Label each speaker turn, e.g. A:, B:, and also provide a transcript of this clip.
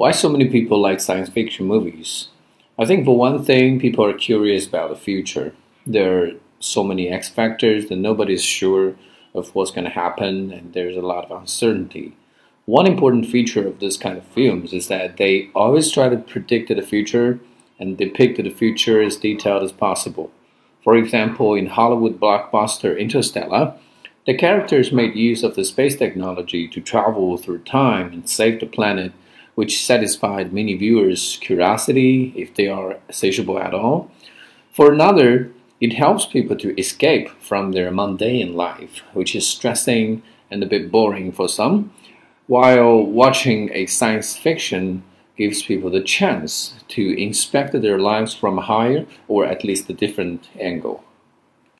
A: Why so many people like science fiction movies? I think for one thing, people are curious about the future. There are so many X factors that nobody's sure of what's going to happen, and there's a lot of uncertainty. One important feature of this kind of films is that they always try to predict the future and depict the future as detailed as possible. For example, in Hollywood blockbuster Interstellar, the characters made use of the space technology to travel through time and save the planet which satisfied many viewers' curiosity if they are satiable at all. For another, it helps people to escape from their mundane life, which is stressing and a bit boring for some, while watching a science fiction gives people the chance to inspect their lives from a higher or at least a different angle.